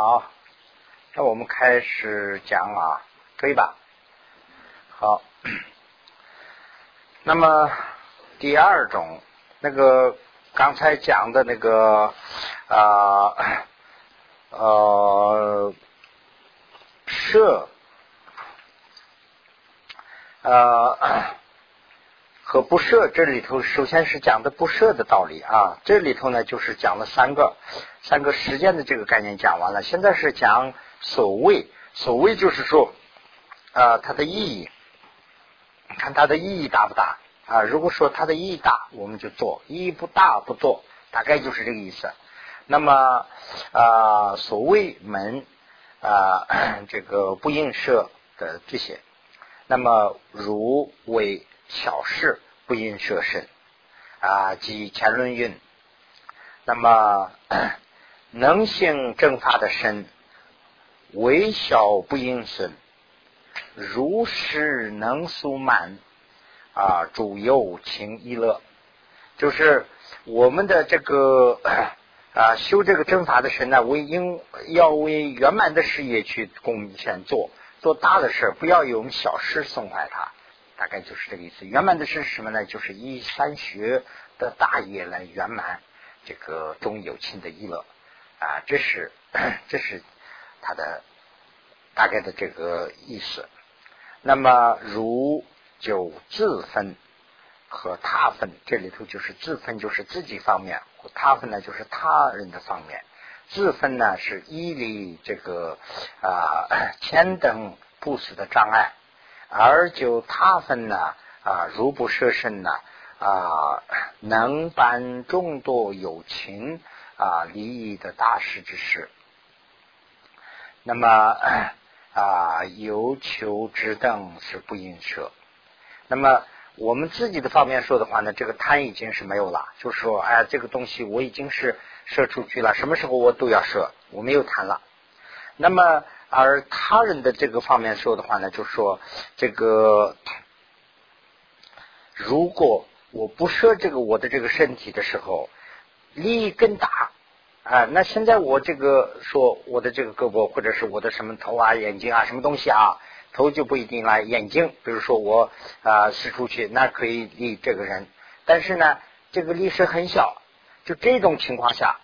好，那我们开始讲啊，可以吧？好，那么第二种，那个刚才讲的那个啊呃设呃。和不设这里头，首先是讲的不设的道理啊。这里头呢，就是讲了三个三个时间的这个概念讲完了。现在是讲所谓，所谓就是说啊，它的意义，看它的意义大不大啊？如果说它的意义大，我们就做；意义不大，不做。大概就是这个意思。那么啊，所谓门啊，这个不应设的这些，那么如为。小事不应设身啊，即前论运。那么 能行正法的身，微小不应损，如是能速满啊，主有情一乐。就是我们的这个 啊，修这个正法的身呢，为应要为圆满的事业去贡献做，做大的事，不要用小事损坏它。大概就是这个意思。圆满的是什么呢？就是以三学的大业来圆满这个中有情的意乐啊，这是 这是他的大概的这个意思。那么如就自分和他分，这里头就是自分就是自己方面，他分呢就是他人的方面。自分呢是依离这个啊千等不死的障碍。而就他分呢啊，如不设身呢啊，能办众多有情啊利益的大事之事。那么啊，有求之等是不应设。那么我们自己的方面说的话呢，这个贪已经是没有了，就说哎，这个东西我已经是设出去了，什么时候我都要设，我没有贪了。那么。而他人的这个方面说的话呢，就说这个，如果我不设这个我的这个身体的时候，利益更大啊。那现在我这个说我的这个胳膊或者是我的什么头啊、眼睛啊、什么东西啊，头就不一定了。眼睛，比如说我啊使出去，那可以利这个人，但是呢，这个利是很小。就这种情况下，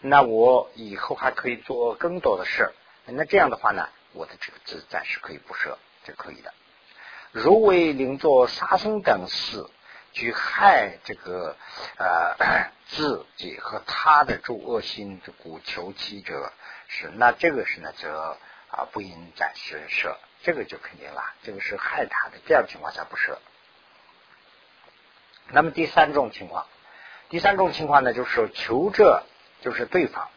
那我以后还可以做更多的事。那这样的话呢，我的这个字暂时可以不设，这可以的。如为邻座杀生等事，去害这个呃自己和他的诸恶心故求其者是，那这个是呢则啊不应暂时设，这个就肯定了，这个是害他的，这样情况下不设。那么第三种情况，第三种情况呢，就是求者就是对方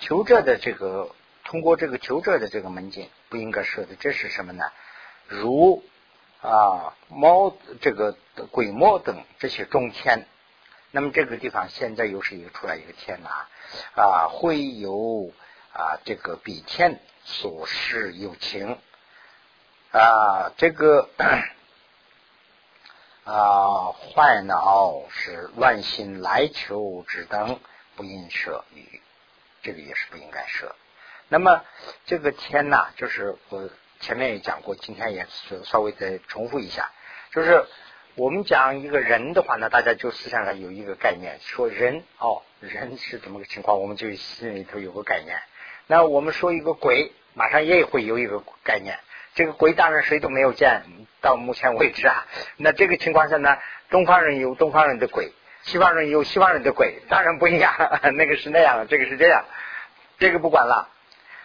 求者的这个。通过这个求者的这个门径不应该设的，这是什么呢？如啊猫这个鬼魔等这些中天，那么这个地方现在又是一个出来一个天呐啊，会有啊这个比天所示有情啊，这个 啊坏脑是乱心来求之等不应设于，这个也是不应该设。那么这个天呐，就是我前面也讲过，今天也是稍微再重复一下，就是我们讲一个人的话呢，大家就思想上有一个概念，说人哦，人是怎么个情况，我们就心里头有个概念。那我们说一个鬼，马上也会有一个概念。这个鬼当然谁都没有见到目前为止啊。那这个情况下呢，东方人有东方人的鬼，西方人有西方人的鬼，当然不一样。那个是那样，这个是这样，这个不管了。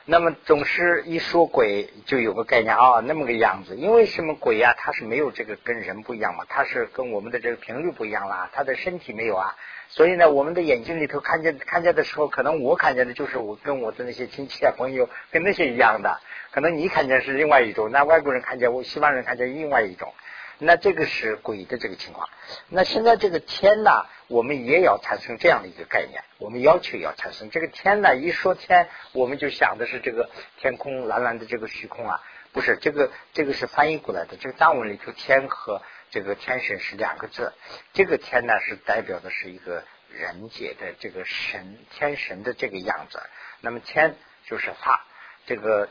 那么总是一说鬼就有个概念啊，那么个样子。因为什么鬼呀？它是没有这个跟人不一样嘛，它是跟我们的这个频率不一样啦，它的身体没有啊。所以呢，我们的眼睛里头看见看见的时候，可能我看见的就是我跟我的那些亲戚啊朋友跟那些一样的，可能你看见是另外一种，那外国人看见我西方人看见另外一种。那这个是鬼的这个情况。那现在这个天呢，我们也要产生这样的一个概念，我们要求要产生这个天呢。一说天，我们就想的是这个天空蓝蓝的这个虚空啊，不是这个这个是翻译过来的。这个藏文里头天和这个天神是两个字，这个天呢是代表的是一个人界的这个神天神的这个样子。那么天就是发，这个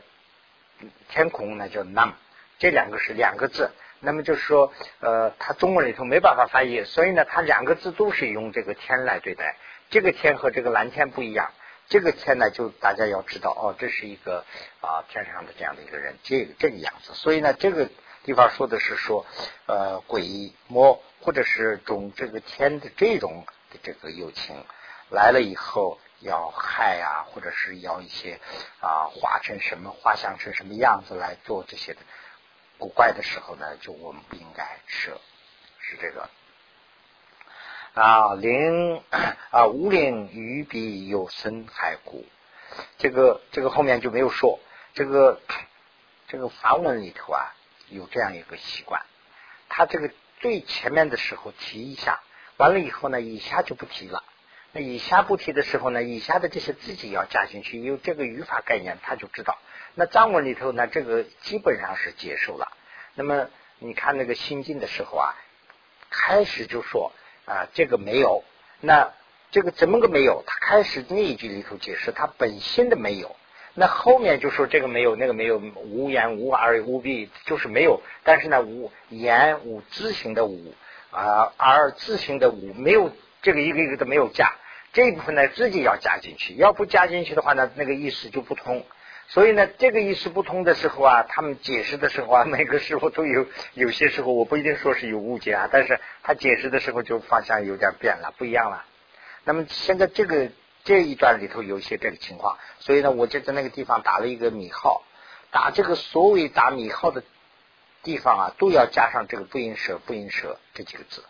天空呢叫 nam，这两个是两个字。那么就是说，呃，它中文里头没办法翻译，所以呢，它两个字都是用这个天来对待。这个天和这个蓝天不一样，这个天呢，就大家要知道哦，这是一个啊天上的这样的一个人，这个这个样子。所以呢，这个地方说的是说，呃，鬼魔或者是种这个天的这种的这个友情来了以后要害啊，或者是要一些啊化成什么画像成什么样子来做这些的。古怪的时候呢，就我们不应该舍，是这个啊。灵啊，无灵于彼有生害故，这个这个后面就没有说。这个这个梵文里头啊，有这样一个习惯，他这个最前面的时候提一下，完了以后呢，以下就不提了。那以下不提的时候呢，以下的这些自己要加进去，因为这个语法概念，他就知道。那藏文里头呢，这个基本上是接受了。那么你看那个新经的时候啊，开始就说啊，这个没有。那这个怎么个没有？他开始那一句里头解释他本心的没有。那后面就说这个没有，那个没有，无言无而无必，就是没有。但是呢，无言无自行的无啊，而自行的无没有这个一个一个都没有加。这一部分呢，自己要加进去。要不加进去的话呢，那个意思就不通。所以呢，这个意思不通的时候啊，他们解释的时候啊，每个师傅都有有些时候，我不一定说是有误解啊，但是他解释的时候就方向有点变了，不一样了。那么现在这个这一段里头有一些这个情况，所以呢，我就在那个地方打了一个米号，打这个所谓打米号的地方啊，都要加上这个不应舍不应舍这几个字。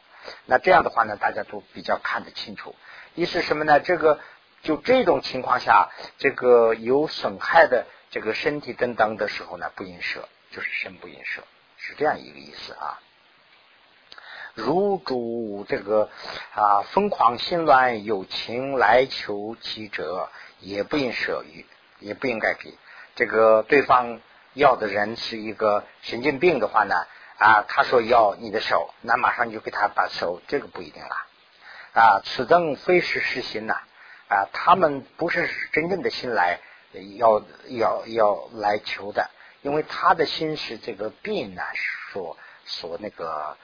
那这样的话呢，大家都比较看得清楚。一是什么呢？这个。就这种情况下，这个有损害的这个身体等等的时候呢，不应舍，就是身不应舍，是这样一个意思啊。如主这个啊疯狂心乱有情来求其者，也不应舍予，也不应该给这个对方要的人是一个神经病的话呢啊，他说要你的手，那马上就给他把手，这个不一定了啊。此等非是实心呐。啊他们不是真正的心来要要要来求的，因为他的心是这个病呢所所那个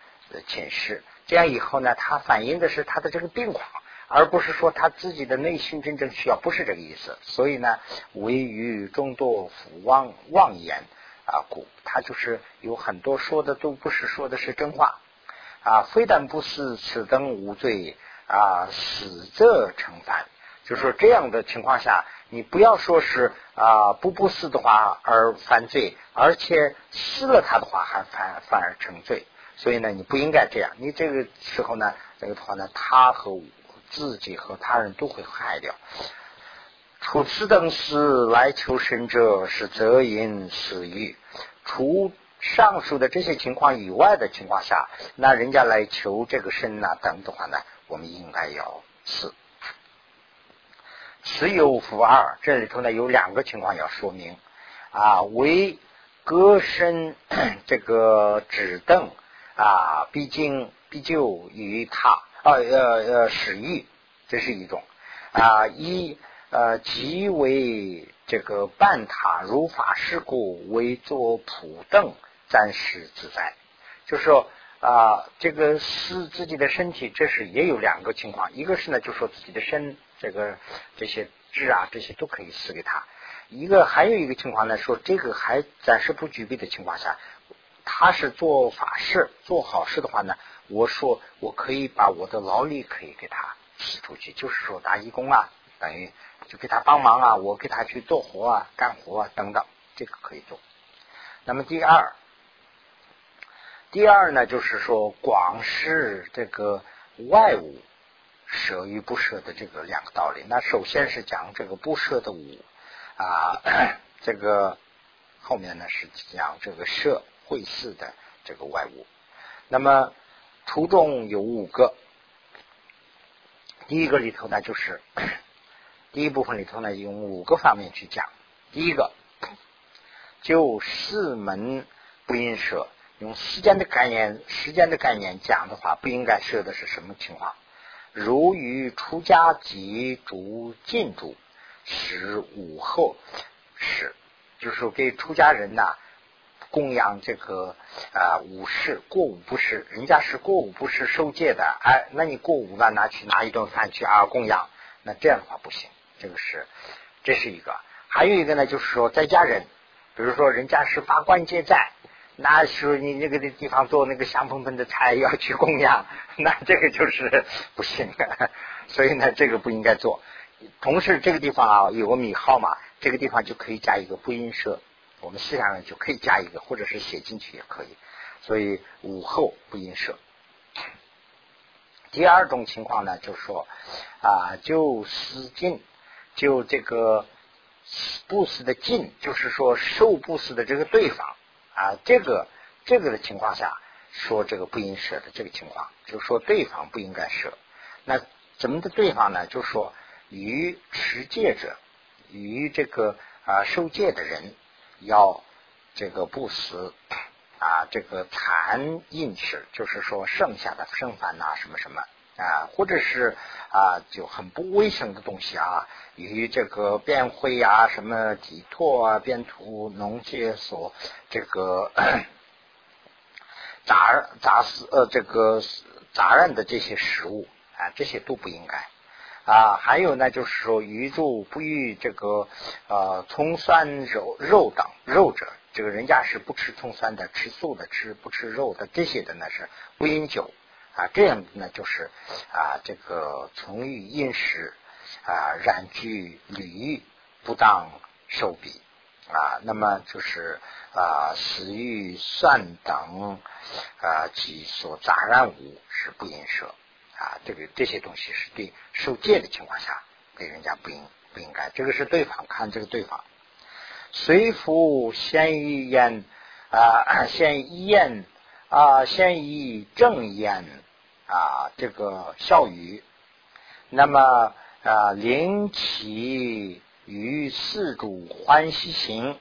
侵蚀。这样以后呢，他反映的是他的这个病况，而不是说他自己的内心真正需要，不是这个意思。所以呢，唯于众多福妄妄言啊，故他就是有很多说的都不是说的是真话啊，非但不是此等无罪啊，死则成犯。就是说这样的情况下，你不要说是啊不不死的话而犯罪，而且死了他的话还反反而成罪。所以呢，你不应该这样。你这个时候呢，这个的话呢，他和自己和他人都会害掉。除此等事来求生者，是则因死欲。除上述的这些情况以外的情况下，那人家来求这个身呐等的话呢，我们应该要死。此有负二，这里头呢有两个情况要说明。啊，为歌身这个指凳啊，毕竟必就于他呃呃使欲，这是一种。啊，一呃即为这个半塔如法事故为作普凳暂时自在，就是说啊这个是自己的身体，这是也有两个情况，一个是呢就说自己的身。这个这些痣啊，这些都可以赐给他。一个还有一个情况呢，说这个还暂时不具备的情况下，他是做法事、做好事的话呢，我说我可以把我的劳力可以给他使出去，就是说打义工啊，等于就给他帮忙啊，我给他去做活啊、干活啊等等，这个可以做。那么第二，第二呢，就是说广施这个外物。舍与不舍的这个两个道理，那首先是讲这个不舍的五啊，这个后面呢是讲这个舍会寺的这个外物。那么图中有五个，第一个里头呢就是 第一部分里头呢用五个方面去讲。第一个 就四门不应舍，用时间的概念，时间的概念讲的话，不应该设的是什么情况？如于出家及逐禁住，使午后食，就是给出家人呐供养这个啊午食过午不食，人家是过午不食受戒的，哎，那你过午了拿去拿一顿饭去啊供养，那这样的话不行，这个是这是一个，还有一个呢，就是说在家人，比如说人家是发关节债。那时候你那个地方做那个香喷喷的菜要去供养，那这个就是不行的，所以呢这个不应该做。同时这个地方啊有个米号嘛，这个地方就可以加一个不音舍，我们思想上就可以加一个，或者是写进去也可以。所以午后不音舍。第二种情况呢，就是说啊，就思进，就这个布施的进，就是说受布施的这个对方。啊，这个这个的情况下说这个不应舍的这个情况，就说对方不应该舍。那怎么的对方呢？就说与持戒者，与这个啊受戒的人要这个不死啊，这个残饮食，就是说剩下的剩饭呐什么什么啊，或者是啊就很不卫生的东西啊，与这个便会啊什么体唾啊便吐脓血所。这个杂杂食呃，这个杂染的这些食物啊，这些都不应该啊。还有呢，就是说，鱼肉不与这个呃葱酸肉肉等肉者，这个人家是不吃葱酸的，吃素的，吃不吃肉的，这些的呢是不饮酒啊。这样呢，就是啊，这个从欲饮食啊，染具履不当受比。啊，那么就是啊，死欲善等啊及所杂染物是不应舍啊，这个这些东西是对受戒的情况下给人家不应不应该，这个是对方看这个对方，随服先于言啊，先言啊，先以正言啊，这个笑语，那么啊，临其。与四主欢喜行，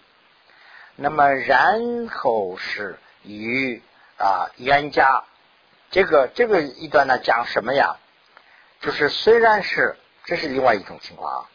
那么然后是与啊冤家，这个这个一段呢讲什么呀？就是虽然是这是另外一种情况啊，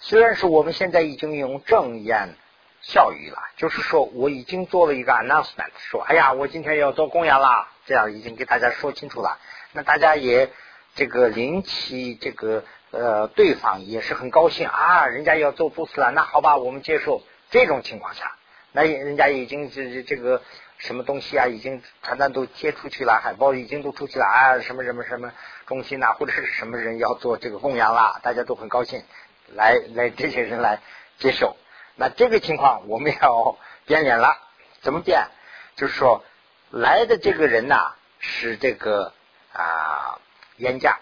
虽然是我们现在已经用正言笑语了，就是说我已经做了一个 announcement，说哎呀我今天要做供养啦，这样已经给大家说清楚了，那大家也这个临起这个。呃，对方也是很高兴啊，人家要做布施了，那好吧，我们接受。这种情况下，那人家已经这这个什么东西啊，已经传单都贴出去了，海报已经都出去了啊，什么什么什么中心呐，或者是什么人要做这个供养了，大家都很高兴，来来这些人来接受。那这个情况我们要变脸了，怎么变？就是说来的这个人呐，是这个啊冤家，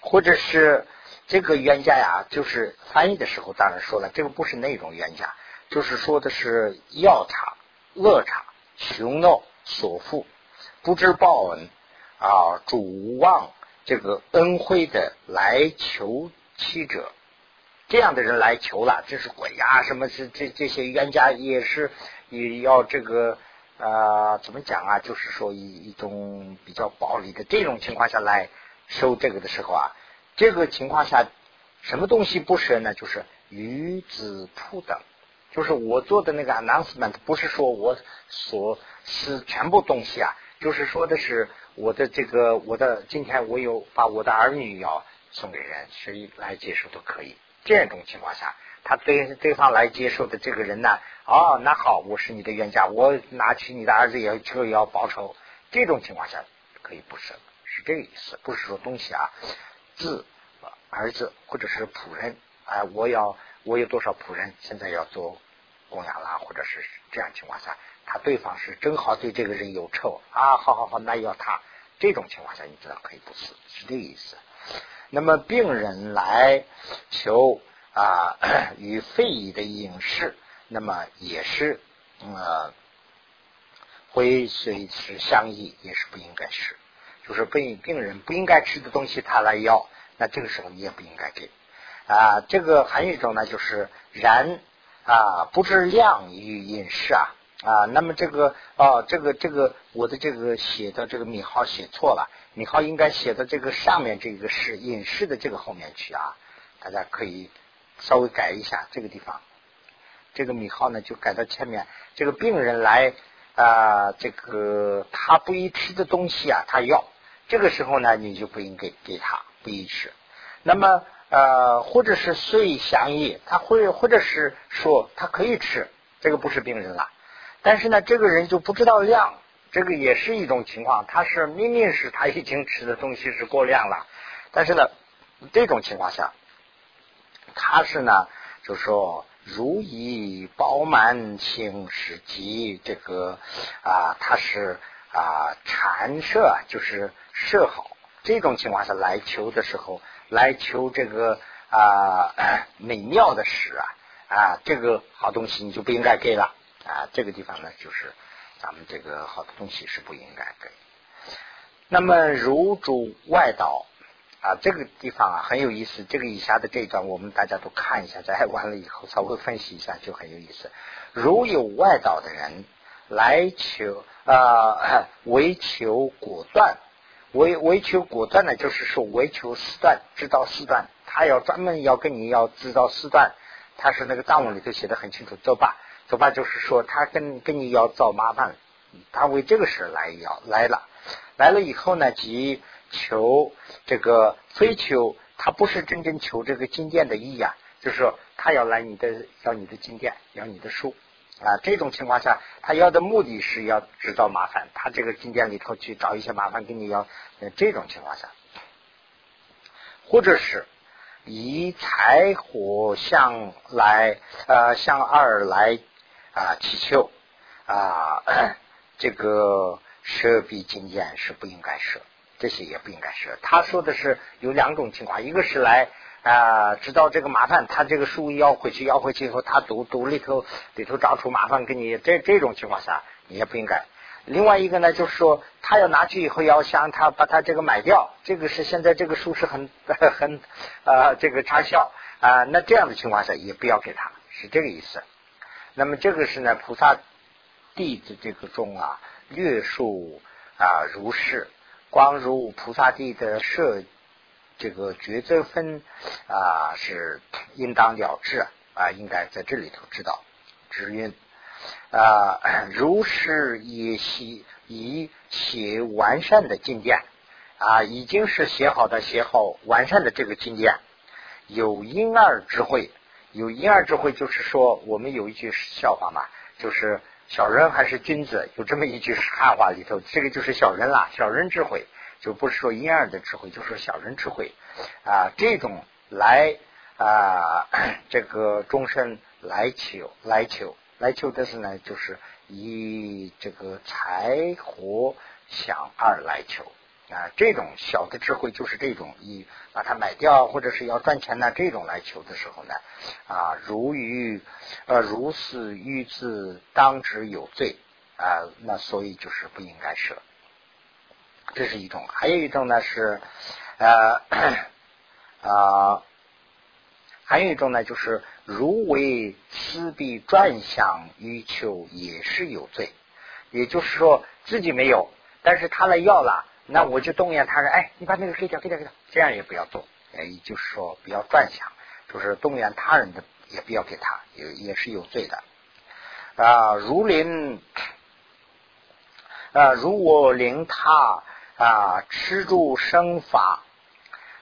或者是。这个冤家呀，就是翻译的时候当然说了，这个不是那种冤家，就是说的是要茶、恶茶、穷闹、所负、不知报恩啊、主望这个恩惠的来求妻者，这样的人来求了，这是鬼呀，什么这这这些冤家也是也要这个啊，怎么讲啊？就是说一一种比较暴力的这种情况下来收这个的时候啊。这个情况下，什么东西不舍呢？就是鱼子铺等，就是我做的那个 announcement，不是说我所是全部东西啊，就是说的是我的这个我的今天我有把我的儿女要送给人，谁来接受都可以。这种情况下，他对对方来接受的这个人呢，哦，那好，我是你的冤家，我拿起你的儿子也就要报仇。这种情况下可以不生，是这个意思，不是说东西啊。自儿子或者是仆人，哎，我要我有多少仆人，现在要做供养啦，或者是这样情况下，他对方是正好对这个人有仇啊，好好好，那要他这种情况下，你知道可以不死，是这个意思。那么病人来求啊 与肺的饮食，那么也是呃会随时相异，也是不应该吃。就是病病人不应该吃的东西，他来要，那这个时候你也不应该给啊。这个还有一种呢，就是然啊不知量与饮食啊啊。那么这个哦，这个这个我的这个写的这个米号写错了，米号应该写的这个上面这个是隐士的这个后面去啊。大家可以稍微改一下这个地方，这个米号呢就改到前面。这个病人来啊，这个他不宜吃的东西啊，他要这个时候呢，你就不应该给他不宜吃。那么呃，或者是遂相宜，他会或者是说他可以吃，这个不是病人了。但是呢，这个人就不知道量，这个也是一种情况。他是明明是他已经吃的东西是过量了，但是呢，这种情况下，他是呢，就说如意饱满性是及这个啊，他是啊禅设，就是设好这种情况下来求的时候。来求这个啊 美妙的食啊啊这个好东西你就不应该给了啊这个地方呢就是咱们这个好的东西是不应该给。那么如主外道啊这个地方啊很有意思，这个以下的这一段我们大家都看一下，再 完了以后稍微分析一下就很有意思。如有外道的人来求啊 为求果断。为为求果断呢，就是说为求四断，知道四断，他要专门要跟你要知道四断，他是那个藏文里头写的很清楚，走吧，走吧，就是说他跟跟你要找麻烦，他为这个事来要来了，来了以后呢，即求这个非求，他不是真正求这个经典的意义啊，就是说他要来你的要你的经典，要你的书。啊，这种情况下，他要的目的是要制造麻烦，他这个经典里头去找一些麻烦给你要。这种情况下，或者是以财火向来呃向二来啊祈求啊，这个舍比经典是不应该舍，这些也不应该是。他说的是有两种情况，一个是来。啊，知道这个麻烦，他这个书要回去，要回去以后，他读读里头里头找出麻烦给你，这这种情况下你也不应该。另外一个呢，就是说他要拿去以后要想他把他这个买掉，这个是现在这个书是很 很呃这个畅销啊，那这样的情况下也不要给他，是这个意思。那么这个是呢，菩萨弟子这个中啊，略述啊如是，光如菩萨地的设。这个抉择分啊是应当了之啊，应该在这里头知道。知云啊，如是也习以写完善的境界啊，已经是写好的写好完善的这个境界，有婴儿智慧，有婴儿智慧，就是说我们有一句笑话嘛，就是小人还是君子，有这么一句汉话里头，这个就是小人啦，小人智慧。就不是说婴儿的智慧，就是小人智慧啊，这种来啊，这个终身来求来求来求的是呢，就是以这个财和想二来求啊，这种小的智慧就是这种以把它买掉或者是要赚钱呢，这种来求的时候呢啊，如于呃如是欲自当之有罪啊，那所以就是不应该舍。这是一种，还有一种呢是，呃啊，还有一种呢就是如为私必转向欲求也是有罪，也就是说自己没有，但是他来要了，那我就动员他人，哎，你把那个给掉，给掉，给掉，这样也不要做，哎，就是说不要转想，就是动员他人的也不要给他，也也是有罪的啊，如临啊，如我临他。啊，吃住生法，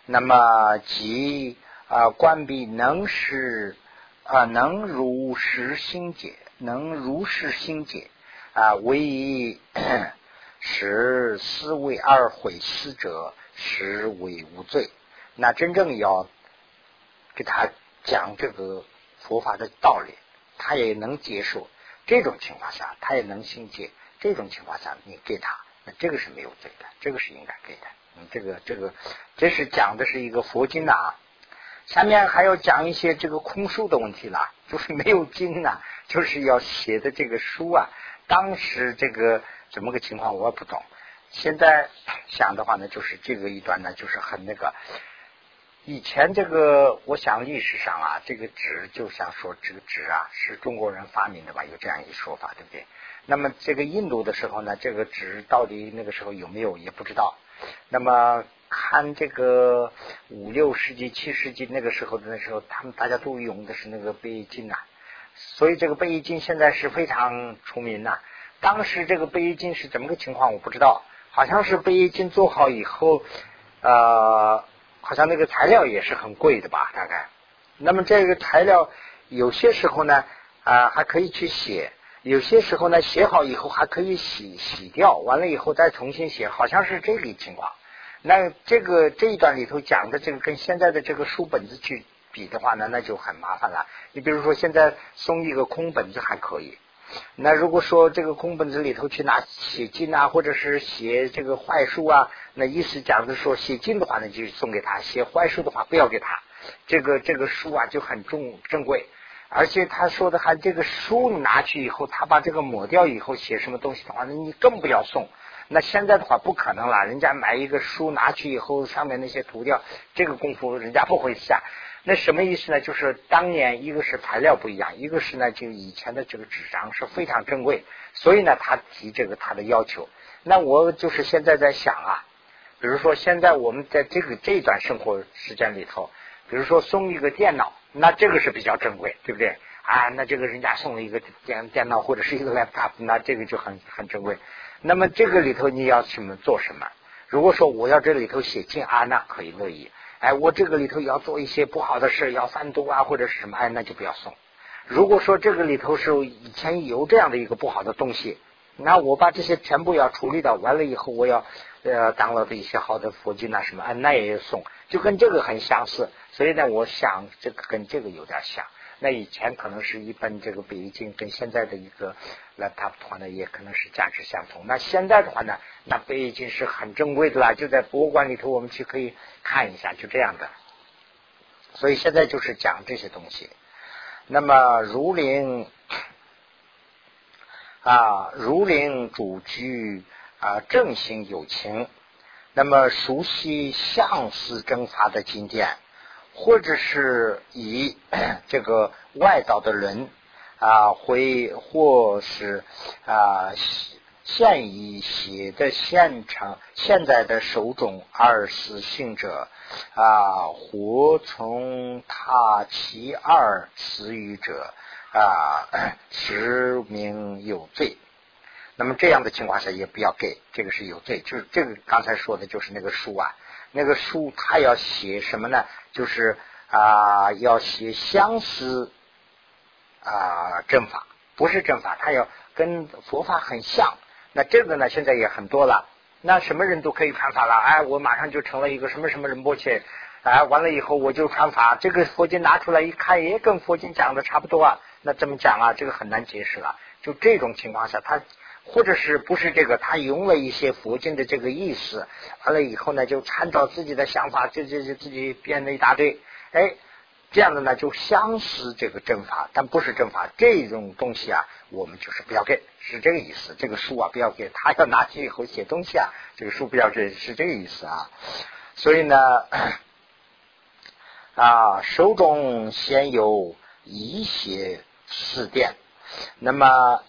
那么即啊关闭能使啊能如实心解，能如实心解啊，唯一使思维而毁思者，实为无罪。那真正要给他讲这个佛法的道理，他也能接受。这种情况下，他也能心解。这种情况下，你给他。那这个是没有罪的，这个是应该给的。嗯，这个这个，这是讲的是一个佛经呐。下面还要讲一些这个空书的问题了，就是没有经啊，就是要写的这个书啊。当时这个怎么个情况我也不懂。现在想的话呢，就是这个一段呢，就是很那个。以前这个，我想历史上啊，这个纸就像说这个纸啊，是中国人发明的吧？有这样一说法，对不对？那么这个印度的时候呢，这个纸到底那个时候有没有也不知道。那么看这个五六世纪、七世纪那个时候的那时候，他们大家都用的是那个贝叶金呐，所以这个贝叶金现在是非常出名呐。当时这个贝金是怎么个情况，我不知道，好像是贝金做好以后，呃，好像那个材料也是很贵的吧，大概。那么这个材料有些时候呢，啊，还可以去写。有些时候呢，写好以后还可以洗洗掉，完了以后再重新写，好像是这个情况。那这个这一段里头讲的这个跟现在的这个书本子去比的话呢，那就很麻烦了。你比如说现在送一个空本子还可以，那如果说这个空本子里头去拿写经啊，或者是写这个坏书啊，那意思讲的说写经的话呢就送给他，写坏书的话不要给他。这个这个书啊就很重珍贵。而且他说的还这个书拿去以后，他把这个抹掉以后写什么东西的话，那你更不要送。那现在的话不可能了，人家买一个书拿去以后，上面那些涂掉，这个功夫人家不会下。那什么意思呢？就是当年一个是材料不一样，一个是呢就以前的这个纸张是非常珍贵，所以呢他提这个他的要求。那我就是现在在想啊，比如说现在我们在这个这段生活时间里头，比如说送一个电脑。那这个是比较珍贵，对不对啊？那这个人家送了一个电电脑或者是一个 laptop，那这个就很很珍贵。那么这个里头你要什么做什么？如果说我要这里头写进啊，那可以乐意。哎，我这个里头要做一些不好的事，要三毒啊或者是什么，哎，那就不要送。如果说这个里头是以前有这样的一个不好的东西，那我把这些全部要处理掉，完了以后我要呃当了的一些好的佛经啊什么，哎，那也要送，就跟这个很相似。所以呢，我想这个跟这个有点像。那以前可能是一般这个北京，跟现在的一个 laptop 的话呢，也可能是价值相同。那现在的话呢，那北京是很珍贵的啦，就在博物馆里头，我们去可以看一下，就这样的。所以现在就是讲这些东西。那么儒林啊，儒林主居啊，正行有情。那么熟悉相思征伐的经典，或者是以 这个外道的人啊，会或是啊现已写的现场现在的手中二死性者啊，或从他其二死语者啊，实名有罪。那么这样的情况下也不要给，这个是有罪。就是这个刚才说的就是那个书啊，那个书他要写什么呢？就是啊，要写相思啊正法，不是正法，他要跟佛法很像。那这个呢，现在也很多了。那什么人都可以传法了？哎，我马上就成了一个什么什么人波切，哎，完了以后我就传法。这个佛经拿出来一看，也跟佛经讲的差不多啊。那怎么讲啊？这个很难解释了。就这种情况下，他。或者是不是这个？他用了一些佛经的这个意思，完了以后呢，就参照自己的想法，就就就自己编了一大堆。哎，这样的呢，就相似这个正法，但不是正法。这种东西啊，我们就是不要给，是这个意思。这个书啊，不要给他要拿去以后写东西啊，这个书不要给，是这个意思啊。所以呢，啊，手中先有一些四殿，那么。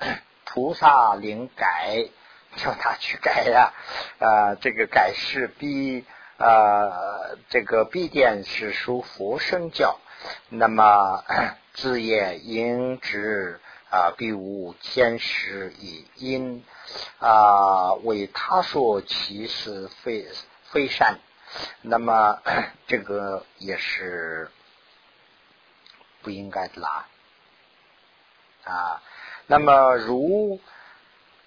菩萨灵改，叫他去改呀，啊，这个改是必啊，这个必殿是属佛生教，那么 自业应知啊，必无天时以因啊，为他说其实非非善，那么 这个也是不应该的啦，啊。那么如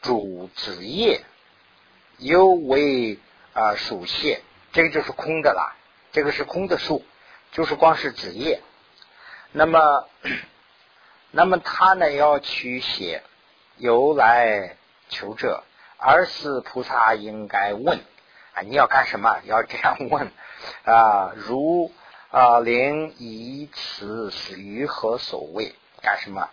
主子业，又为啊属谢，这个就是空的啦，这个是空的数，就是光是子业。那么，那么他呢要取写由来求者，而是菩萨应该问啊，你要干什么？要这样问啊？如啊灵以此是于何所谓？干什么？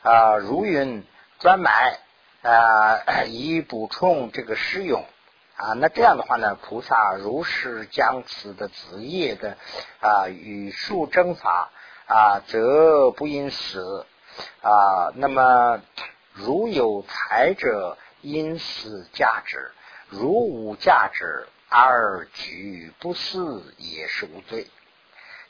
啊，如云专买啊，以补充这个施用啊。那这样的话呢，菩萨如是将此的子业的啊与数征法啊，则不因死啊。那么如有财者，因死价值；如无价值而举不思也是无罪。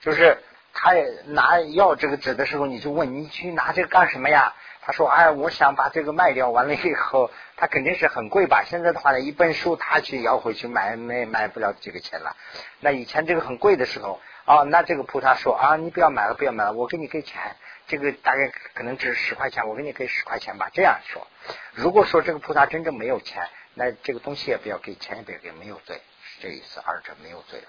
就是他拿要这个纸的时候，你就问你去拿这个干什么呀？他说：“哎，我想把这个卖掉，完了以后，他肯定是很贵吧？现在的话呢，一本书他去要回去买，买买不了几个钱了。那以前这个很贵的时候，哦，那这个菩萨说啊，你不要买了，不要买了，我给你给钱，这个大概可能值十块钱，我给你给十块钱吧。这样说，如果说这个菩萨真正没有钱，那这个东西也不要给钱，也不要给，没有罪，是这意思，二者没有罪了。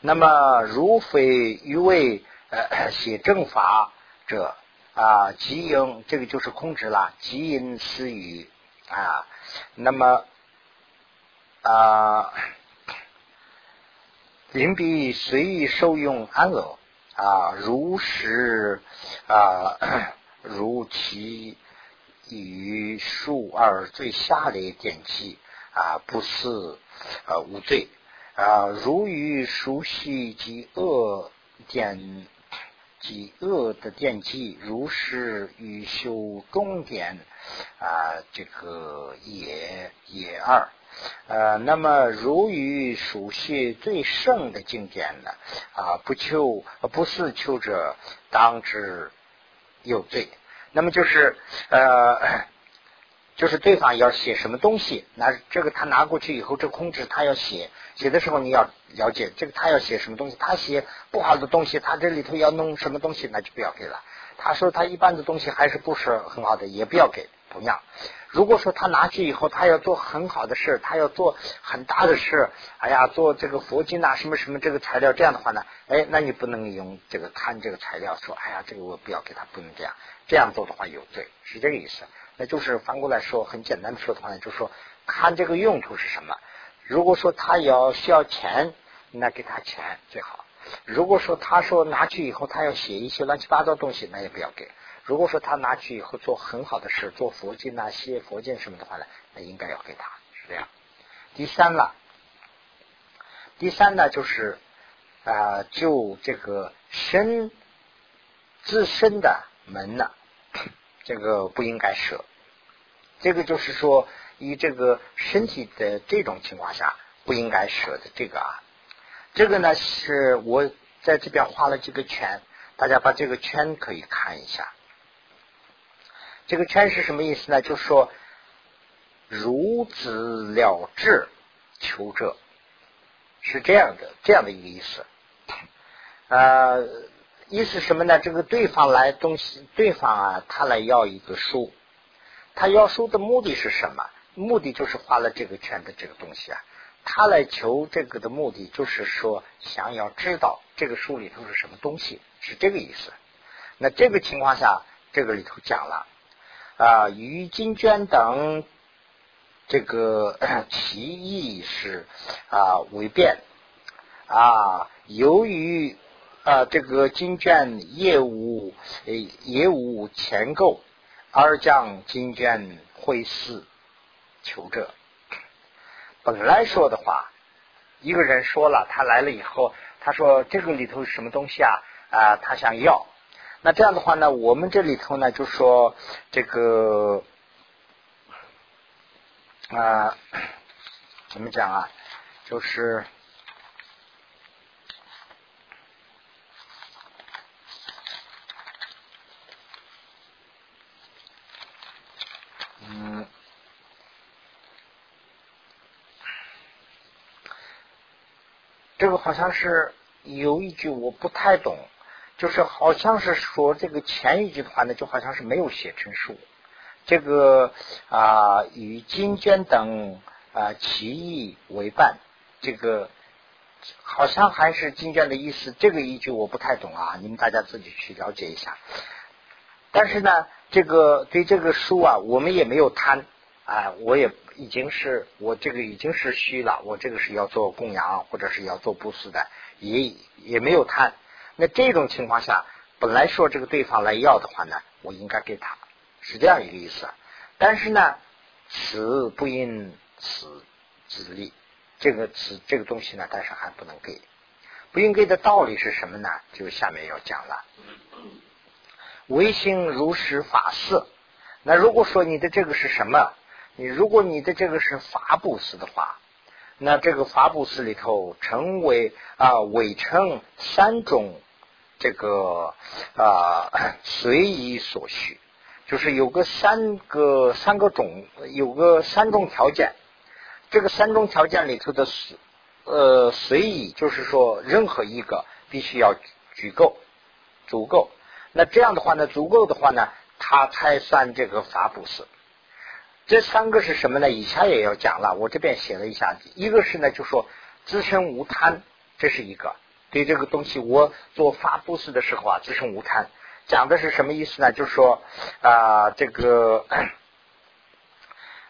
那么，如非余为呃 写正法者。”啊，即因这个就是控制了，即因私语啊，那么啊，临必随意受用安乐啊，如实啊，如其与数二最下列典籍啊，不是啊无罪啊，如于熟悉及恶典。饥恶的奠基，如是与修终点啊，这个也也二呃，那么如于熟悉最胜的经典呢啊，不求不是求者，当之有罪。那么就是呃。就是对方要写什么东西，那这个他拿过去以后，这空纸他要写，写的时候你要了解这个他要写什么东西，他写不好的东西，他这里头要弄什么东西，那就不要给了。他说他一般的东西还是不是很好的，也不要给。同样，如果说他拿去以后，他要做很好的事，他要做很大的事，哎呀，做这个佛经啊，什么什么这个材料，这样的话呢，哎，那你不能用这个看这个材料说，哎呀，这个我不要给他，不能这样，这样做的话有罪，是这个意思。那就是反过来说，很简单的说的话呢，就是说看这个用途是什么。如果说他要需要钱，那给他钱最好；如果说他说拿去以后他要写一些乱七八糟东西，那也不要给。如果说他拿去以后做很好的事，做佛经啊、写佛经什么的话呢，那应该要给他，是这样。第三了，第三呢就是啊，就这个身自身的门呢。这个不应该舍，这个就是说，以这个身体的这种情况下不应该舍的这个啊，这个呢是我在这边画了几个圈，大家把这个圈可以看一下。这个圈是什么意思呢？就是说，如子了智求者，是这样的，这样的一个意思，呃。意思什么呢？这个对方来东西，对方啊，他来要一个书，他要书的目的是什么？目的就是画了这个圈的这个东西啊。他来求这个的目的就是说，想要知道这个书里头是什么东西，是这个意思。那这个情况下，这个里头讲了啊，与金娟等这个 其意是啊为变啊，由于。啊，这个金卷业务呃业务钱购，而将金卷会师求者。本来说的话，一个人说了，他来了以后，他说这个里头是什么东西啊？啊，他想要。那这样的话呢，我们这里头呢就说这个啊，怎么讲啊？就是。这个好像是有一句我不太懂，就是好像是说这个前一句的话呢，就好像是没有写成书。这个啊，与金娟等啊其意为伴，这个好像还是金娟的意思。这个一句我不太懂啊，你们大家自己去了解一下。但是呢，这个对这个书啊，我们也没有贪啊，我也。已经是我这个已经是虚了，我这个是要做供养或者是要做布施的，也也没有贪。那这种情况下，本来说这个对方来要的话呢，我应该给他，是这样一个意思。但是呢，此不因此自利，这个此这个东西呢，但是还不能给。不应给的道理是什么呢？就下面要讲了。唯心如实法事。那如果说你的这个是什么？你如果你的这个是法布施的话，那这个法布斯里头成为啊伪称三种这个啊随意所需，就是有个三个三个种，有个三种条件。这个三种条件里头的随呃随意，就是说任何一个必须要足够足够。那这样的话呢，足够的话呢，它才算这个法布斯。这三个是什么呢？以下也要讲了，我这边写了一下。一个是呢，就说自身无贪，这是一个。对这个东西，我做发布式的时候啊，自身无贪，讲的是什么意思呢？就是说啊，这个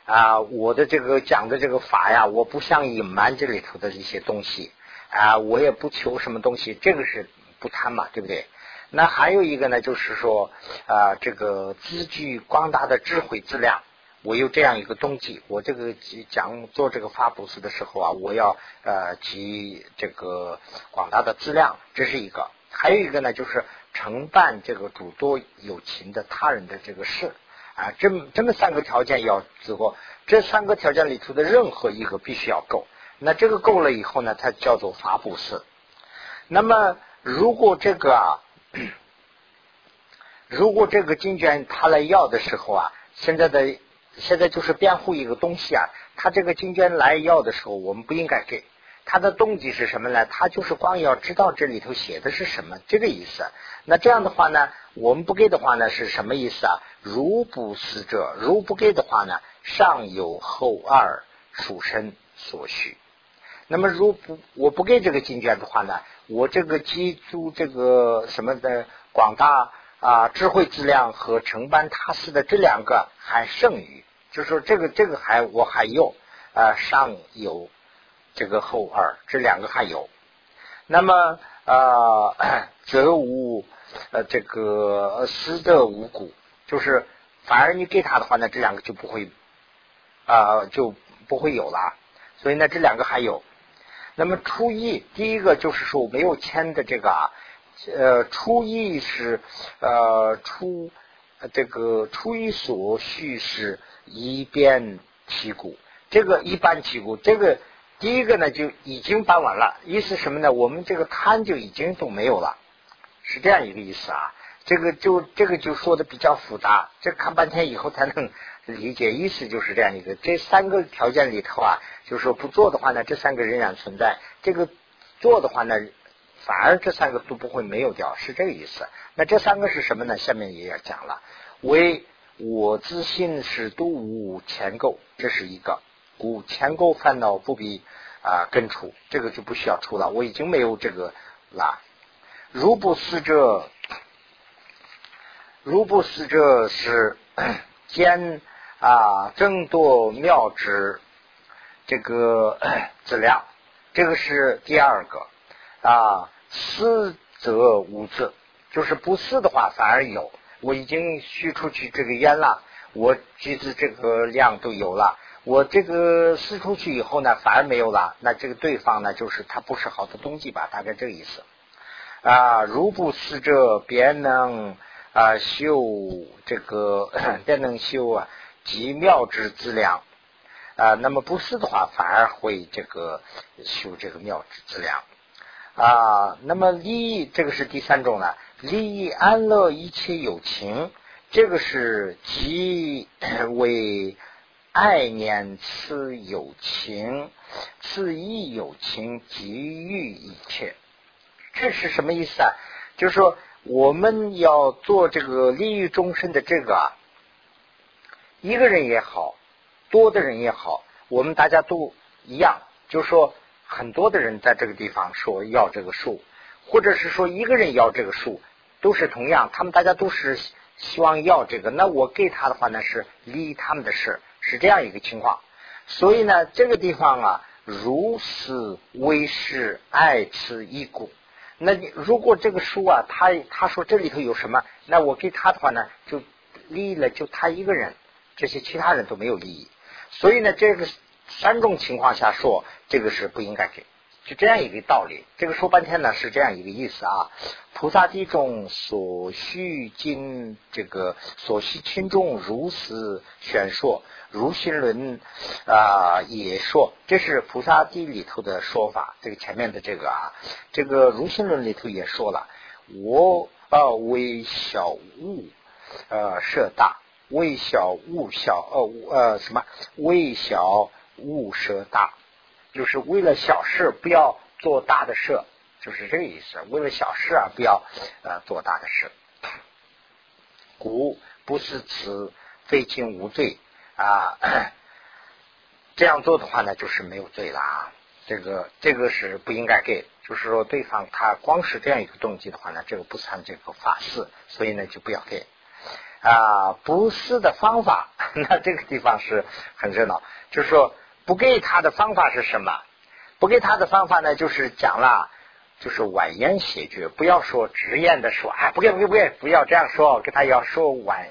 啊，我的这个讲的这个法呀，我不想隐瞒这里头的一些东西啊，我也不求什么东西，这个是不贪嘛，对不对？那还有一个呢，就是说啊，这个资具广大的智慧质量。我有这样一个动机，我这个讲做这个发布斯的时候啊，我要呃集这个广大的资量，这是一个；还有一个呢，就是承办这个主多有情的他人的这个事啊，这这么三个条件要足够，这三个条件里头的任何一个必须要够。那这个够了以后呢，它叫做发布斯。那么如果这个啊，如果这个金卷他来要的时候啊，现在的。现在就是辩护一个东西啊，他这个金娟来要的时候，我们不应该给。他的动机是什么呢？他就是光要知道这里头写的是什么，这个意思。那这样的话呢，我们不给的话呢，是什么意思啊？如不死者，如不给的话呢，上有后二属身所需。那么如不我不给这个金卷的话呢，我这个记住这个什么的广大啊智慧质量和承办他事的这两个还剩余。就说这个这个还我还有啊上有这个后二这两个还有，那么啊则无呃 这个私的无故，就是反而你给他的话呢，这两个就不会啊就不会有了，所以呢这两个还有。那么初一第一个就是说没有签的这个啊呃初一是呃初这个初一所需是。一边起鼓，这个一般起鼓，这个第一个呢就已经办完了，意思什么呢？我们这个摊就已经都没有了，是这样一个意思啊。这个就这个就说的比较复杂，这看半天以后才能理解。意思就是这样一个，这三个条件里头啊，就是说不做的话呢，这三个仍然存在；这个做的话呢，反而这三个都不会没有掉，是这个意思。那这三个是什么呢？下面也要讲了，为。我自信是都无前垢，这是一个故前垢烦恼不必啊根除，这个就不需要除了。我已经没有这个了。如不死者，如不死者是 兼啊增多妙之这个 质量，这个是第二个啊思则无字，就是不思的话反而有。我已经吸出去这个烟了，我橘子这个量都有了。我这个撕出去以后呢，反而没有了。那这个对方呢，就是他不是好的东西吧？大概这个意思啊。如不思者，便能啊修这个，便能修啊极妙之资量啊。那么不思的话，反而会这个修这个妙之资量啊。那么利益，这个是第三种了。利益安乐一切有情，这个是即为爱念此有情，此亦有情，给予一切。这是什么意思啊？就是说，我们要做这个利益众生的这个，啊一个人也好，多的人也好，我们大家都一样。就是说，很多的人在这个地方说要这个树，或者是说一个人要这个树。都是同样，他们大家都是希望要这个，那我给他的话呢是利他们的事，是这样一个情况。所以呢，这个地方啊，如此为是爱此一股。那如果这个书啊，他他说这里头有什么，那我给他的话呢，就利益了就他一个人，这些其他人都没有利益。所以呢，这个三种情况下说，这个是不应该给，就这样一个道理。这个说半天呢是这样一个意思啊。菩萨地中所需经这个所需轻重如此玄说，如心论啊也说，这是菩萨地里头的说法。这个前面的这个啊，这个如心论里头也说了，我呃为小物呃设大，为小物小呃呃什么为小勿舍大，就是为了小事不要做大的事。就是这个意思，为了小事啊，不要呃做大的事。故不是此非亲无罪啊，这样做的话呢，就是没有罪了啊。这个这个是不应该给，就是说对方他光是这样一个动机的话呢，这个不算这个法事，所以呢就不要给啊。不是的方法，那这个地方是很热闹，就是说不给他的方法是什么？不给他的方法呢，就是讲了。就是婉言谢绝，不要说直言的说，哎，不给不给不给，不要这样说，跟他要说婉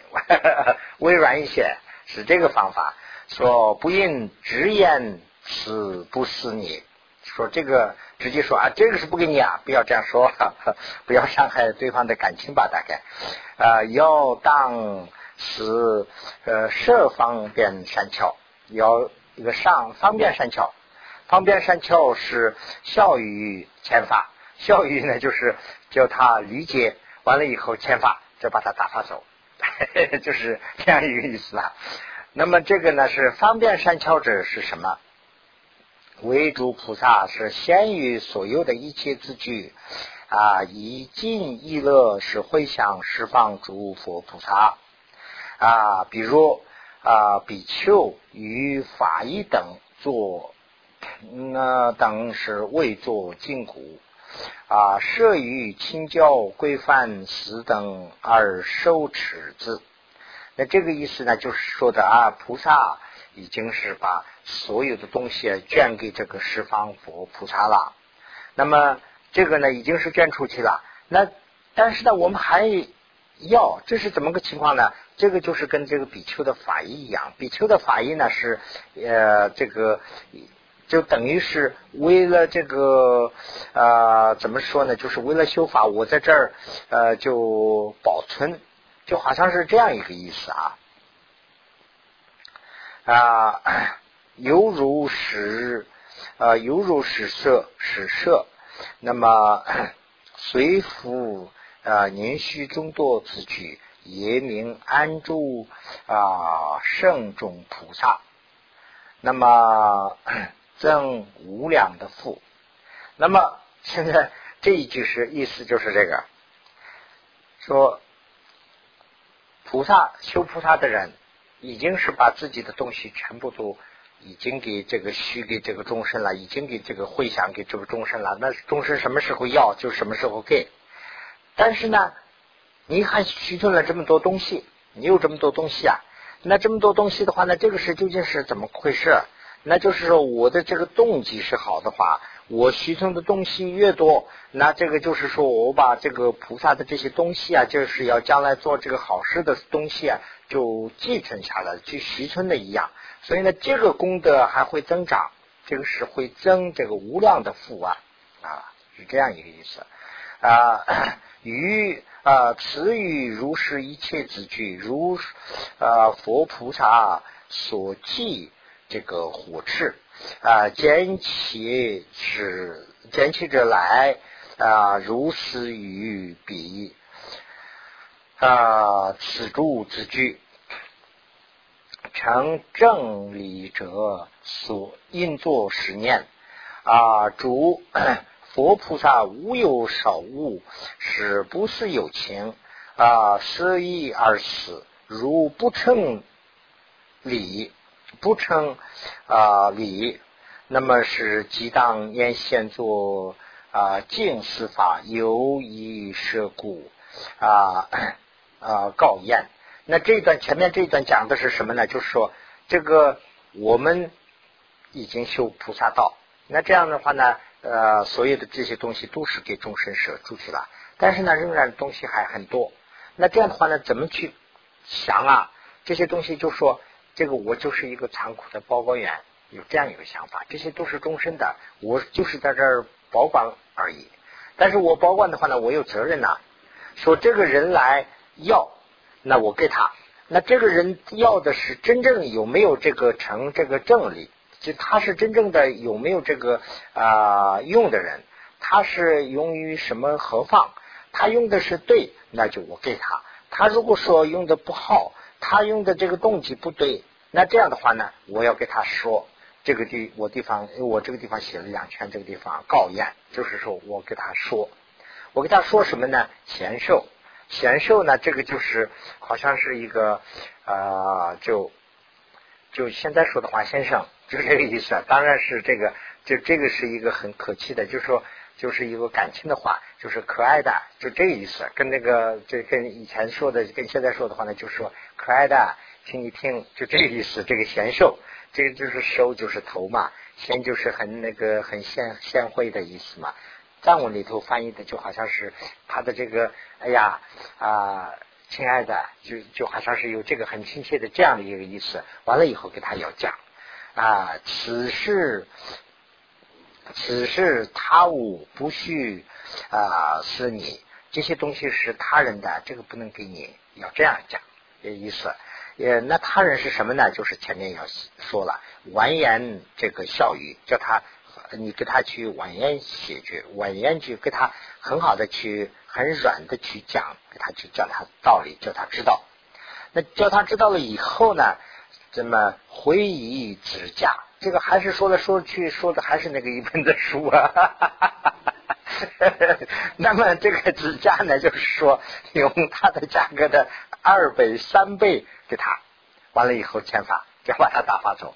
委软一些，是这个方法。说不应直言是不是你？说这个直接说啊，这个是不给你啊，不要这样说，不要伤害对方的感情吧。大概啊，要当是呃设方便善巧，要一个上方便善巧，方便善巧是效于遣法。教育呢，就是叫他理解完了以后签发，就把他打发走，就是这样一个意思啊。那么这个呢，是方便善巧者是什么？为主菩萨是先于所有的一切字句啊，以尽意乐是回向释放诸佛菩萨啊，比如啊，比丘与法医等做那等是未作禁锢。啊，设于清教规范死等而受持之。那这个意思呢，就是说的啊，菩萨已经是把所有的东西捐给这个十方佛菩萨了。那么这个呢，已经是捐出去了。那但是呢，我们还要，这是怎么个情况呢？这个就是跟这个比丘的法医一样，比丘的法医呢是呃这个。就等于是为了这个啊，怎么说呢？就是为了修法，我在这儿呃就保存，就好像是这样一个意思啊啊，犹如使啊，犹如使色使色，那么 随夫啊，年须众多之举，也名安住啊圣众菩萨，那么。增无量的富，那么现在这一句是意思就是这个，说菩萨修菩萨的人，已经是把自己的东西全部都已经给这个许给这个众生了，已经给这个会想给这个众生了。那众生什么时候要就什么时候给，但是呢，你还许存了这么多东西，你有这么多东西啊？那这么多东西的话呢，这个是究竟是怎么回事？那就是说，我的这个动机是好的话，我虚存的东西越多，那这个就是说我把这个菩萨的这些东西啊，就是要将来做这个好事的东西啊，就继承下来，去虚存的一样。所以呢，这个功德还会增长，这个是会增这个无量的福啊啊，是这样一个意思啊。于啊，此语如是一切子句，如啊佛菩萨所记。这个火炽啊，捡起是捡起者来啊，如斯于彼啊，此诸之句，成正理者所应作实念啊，主佛菩萨无有少物，是不是有情啊？失意而死，如不称理。不称啊理，那么是即当念现作啊净思法，由以设故啊啊告言。那这一段前面这一段讲的是什么呢？就是说这个我们已经修菩萨道，那这样的话呢，呃，所有的这些东西都是给众生舍出去了，但是呢，仍然东西还很多。那这样的话呢，怎么去想啊？这些东西就说。这个我就是一个残酷的报告员，有这样一个想法，这些都是终身的，我就是在这儿保管而已。但是我保管的话呢，我有责任呐。说这个人来要，那我给他。那这个人要的是真正有没有这个成这个正理？就他是真正的有没有这个啊用的人？他是用于什么何方？他用的是对，那就我给他。他如果说用的不好，他用的这个动机不对，那这样的话呢，我要给他说这个地我地方我这个地方写了两圈，这个地方告验，就是说我给他说，我给他说什么呢？贤寿，贤寿呢，这个就是好像是一个啊，就就现在说的话，先生就这个意思啊。当然是这个，就这个是一个很可气的，就是说。就是一个感情的话，就是可爱的，就这个意思。跟那个，这跟以前说的，跟现在说的话呢，就是说可爱的，听一听，就这个意思。这个贤寿，这个就是寿，就是头嘛，贤就是很那个很贤贤惠的意思嘛。藏文里头翻译的就好像是他的这个，哎呀啊，亲爱的，就就好像是有这个很亲切的这样的一个意思。完了以后给他要讲啊，此事。此事他物不许啊，是你这些东西是他人的，这个不能给你，要这样讲的意思。呃，那他人是什么呢？就是前面要说了，婉言这个笑语，叫他你给他去婉言写句，婉言去给他很好的去很软的去讲，给他去教他道理，叫他知道。那教他知道了以后呢，怎么回以指教？这个还是说来说去说的还是那个一本的书啊，那么这个指价呢，就是说用它的价格的二倍、三倍给他，完了以后签发，就把他打发走。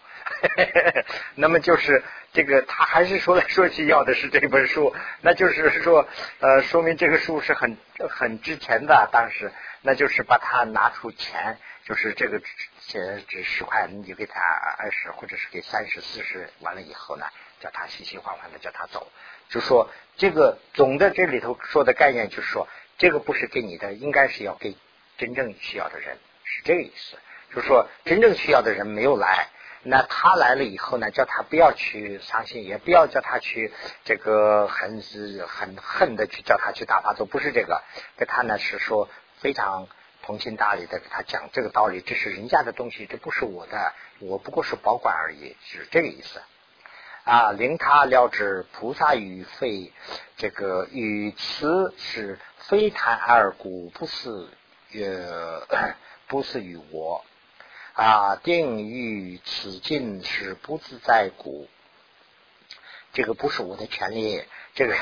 那么就是这个，他还是说来说去要的是这本书，那就是说呃，说明这个书是很很值钱的。当时那就是把他拿出钱，就是这个。写值十块，你就给他二十，或者是给三十、四十，完了以后呢，叫他喜喜欢欢的叫他走。就说这个总的这里头说的概念，就是说这个不是给你的，应该是要给真正需要的人，是这个意思。就说真正需要的人没有来，那他来了以后呢，叫他不要去伤心，也不要叫他去这个很很恨的去叫他去打发走，不是这个。给他呢是说非常。通情达理的给他讲这个道理，这是人家的东西，这不是我的，我不过是保管而已，是这个意思啊。令他了知菩萨与非，这个与此是非谈而故，不是呃 不是与我啊。定于此境是不自在故，这个不是我的权利。这个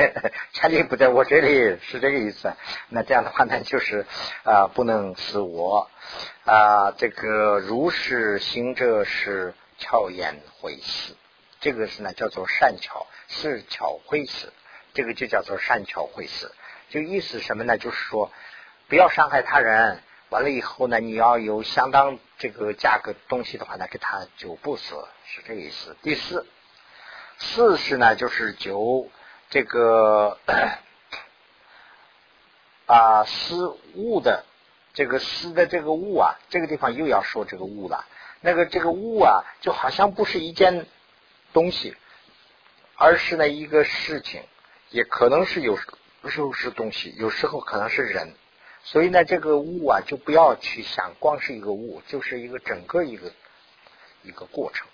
权利不在我这里，是这个意思。那这样的话呢，就是啊，不能死我啊，这个如是行者是巧言会死，这个是呢叫做善巧，是巧会死，这个就叫做善巧会死。就意思什么呢？就是说不要伤害他人。完了以后呢，你要有相当这个价格东西的话呢，给他就不死，是这个意思。第四。四是呢，就是九这个啊，思物的这个思的这个物啊，这个地方又要说这个物了。那个这个物啊，就好像不是一件东西，而是呢一个事情，也可能是有时候是东西，有时候可能是人。所以呢，这个物啊，就不要去想光是一个物，就是一个整个一个一个过程。